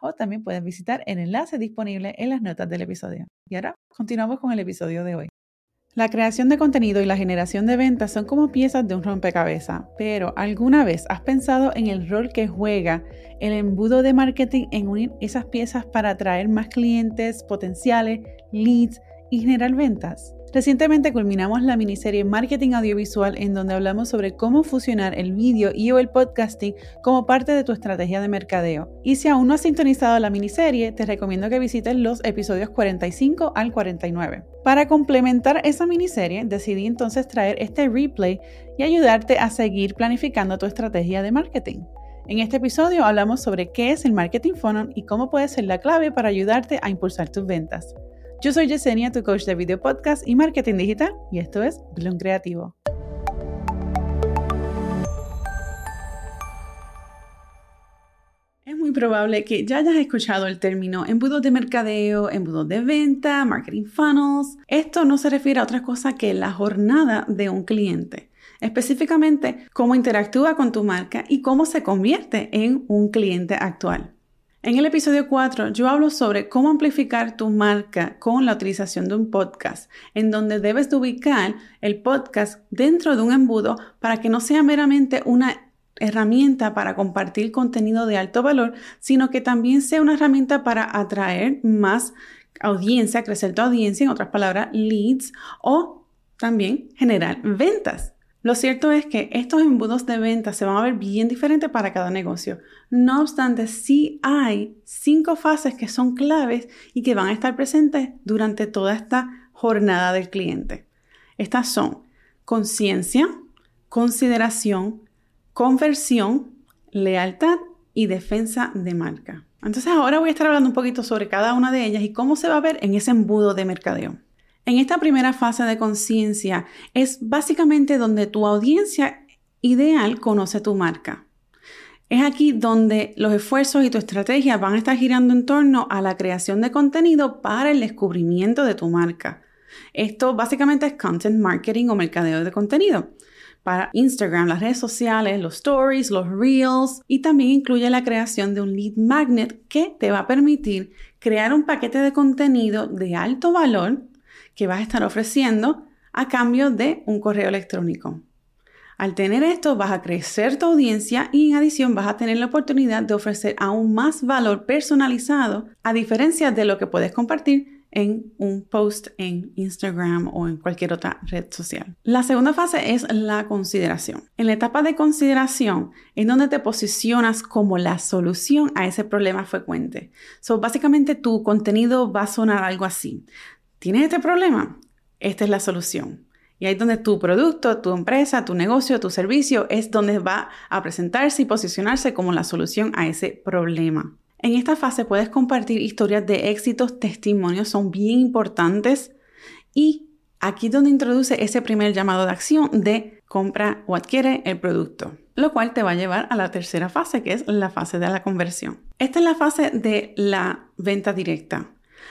o también puedes visitar el enlace disponible en las notas del episodio. Y ahora continuamos con el episodio de hoy. La creación de contenido y la generación de ventas son como piezas de un rompecabezas, pero ¿alguna vez has pensado en el rol que juega el embudo de marketing en unir esas piezas para atraer más clientes potenciales, leads y generar ventas? Recientemente culminamos la miniserie Marketing Audiovisual en donde hablamos sobre cómo fusionar el vídeo y o el podcasting como parte de tu estrategia de mercadeo. Y si aún no has sintonizado la miniserie, te recomiendo que visites los episodios 45 al 49. Para complementar esa miniserie, decidí entonces traer este replay y ayudarte a seguir planificando tu estrategia de marketing. En este episodio hablamos sobre qué es el marketing funnel y cómo puede ser la clave para ayudarte a impulsar tus ventas. Yo soy Yesenia, tu coach de video podcast y marketing digital, y esto es Bloom Creativo. Es muy probable que ya hayas escuchado el término embudos de mercadeo, embudos de venta, marketing funnels. Esto no se refiere a otra cosa que la jornada de un cliente específicamente cómo interactúa con tu marca y cómo se convierte en un cliente actual. En el episodio 4 yo hablo sobre cómo amplificar tu marca con la utilización de un podcast, en donde debes de ubicar el podcast dentro de un embudo para que no sea meramente una herramienta para compartir contenido de alto valor, sino que también sea una herramienta para atraer más audiencia, crecer tu audiencia, en otras palabras, leads, o también generar ventas. Lo cierto es que estos embudos de venta se van a ver bien diferentes para cada negocio. No obstante, sí hay cinco fases que son claves y que van a estar presentes durante toda esta jornada del cliente. Estas son conciencia, consideración, conversión, lealtad y defensa de marca. Entonces ahora voy a estar hablando un poquito sobre cada una de ellas y cómo se va a ver en ese embudo de mercadeo. En esta primera fase de conciencia es básicamente donde tu audiencia ideal conoce tu marca. Es aquí donde los esfuerzos y tu estrategia van a estar girando en torno a la creación de contenido para el descubrimiento de tu marca. Esto básicamente es content marketing o mercadeo de contenido para Instagram, las redes sociales, los stories, los reels y también incluye la creación de un lead magnet que te va a permitir crear un paquete de contenido de alto valor que vas a estar ofreciendo a cambio de un correo electrónico. Al tener esto vas a crecer tu audiencia y en adición vas a tener la oportunidad de ofrecer aún más valor personalizado a diferencia de lo que puedes compartir en un post en Instagram o en cualquier otra red social. La segunda fase es la consideración. En la etapa de consideración es donde te posicionas como la solución a ese problema frecuente. So, básicamente tu contenido va a sonar algo así. ¿Tienes este problema? Esta es la solución. Y ahí es donde tu producto, tu empresa, tu negocio, tu servicio es donde va a presentarse y posicionarse como la solución a ese problema. En esta fase puedes compartir historias de éxitos, testimonios, son bien importantes y aquí es donde introduce ese primer llamado de acción de compra o adquiere el producto, lo cual te va a llevar a la tercera fase que es la fase de la conversión. Esta es la fase de la venta directa.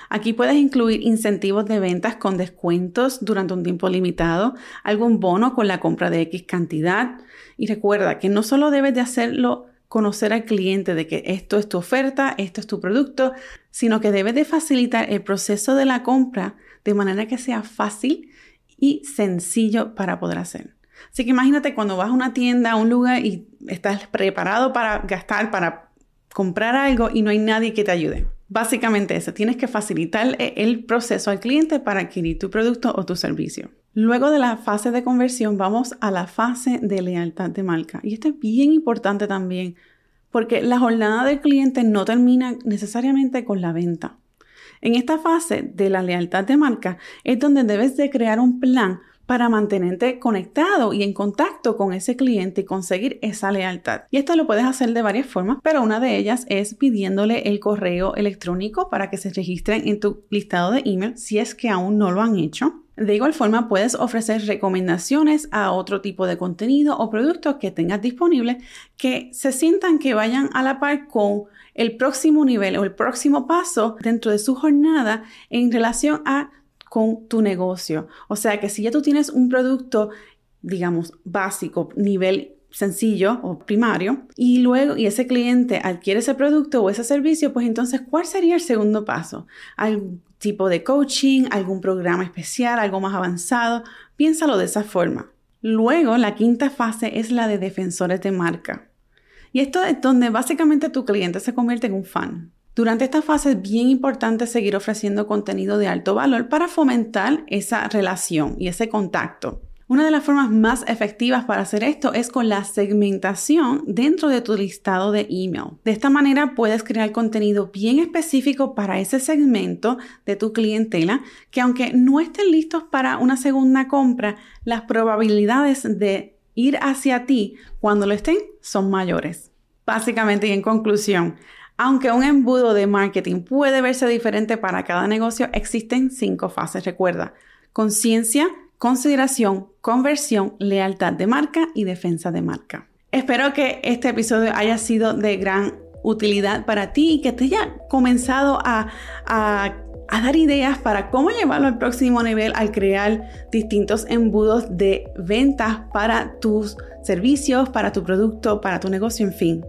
Aquí puedes incluir incentivos de ventas con descuentos durante un tiempo limitado, algún bono con la compra de X cantidad. Y recuerda que no solo debes de hacerlo conocer al cliente de que esto es tu oferta, esto es tu producto, sino que debes de facilitar el proceso de la compra de manera que sea fácil y sencillo para poder hacer. Así que imagínate cuando vas a una tienda, a un lugar y estás preparado para gastar, para comprar algo y no hay nadie que te ayude. Básicamente eso, tienes que facilitar el proceso al cliente para adquirir tu producto o tu servicio. Luego de la fase de conversión vamos a la fase de lealtad de marca. Y esto es bien importante también porque la jornada del cliente no termina necesariamente con la venta. En esta fase de la lealtad de marca es donde debes de crear un plan para mantenerte conectado y en contacto con ese cliente y conseguir esa lealtad. Y esto lo puedes hacer de varias formas, pero una de ellas es pidiéndole el correo electrónico para que se registren en tu listado de email si es que aún no lo han hecho. De igual forma, puedes ofrecer recomendaciones a otro tipo de contenido o producto que tengas disponible que se sientan que vayan a la par con el próximo nivel o el próximo paso dentro de su jornada en relación a con tu negocio. O sea que si ya tú tienes un producto, digamos, básico, nivel sencillo o primario y luego y ese cliente adquiere ese producto o ese servicio, pues entonces ¿cuál sería el segundo paso? ¿Algún tipo de coaching, algún programa especial, algo más avanzado? Piénsalo de esa forma. Luego, la quinta fase es la de defensores de marca. Y esto es donde básicamente tu cliente se convierte en un fan. Durante esta fase es bien importante seguir ofreciendo contenido de alto valor para fomentar esa relación y ese contacto. Una de las formas más efectivas para hacer esto es con la segmentación dentro de tu listado de email. De esta manera puedes crear contenido bien específico para ese segmento de tu clientela que aunque no estén listos para una segunda compra, las probabilidades de ir hacia ti cuando lo estén son mayores. Básicamente y en conclusión, aunque un embudo de marketing puede verse diferente para cada negocio, existen cinco fases. Recuerda, conciencia, consideración, conversión, lealtad de marca y defensa de marca. Espero que este episodio haya sido de gran utilidad para ti y que te haya comenzado a, a, dar ideas para cómo llevarlo al próximo nivel al crear distintos embudos de ventas para tus servicios, para tu producto, para tu negocio, en fin.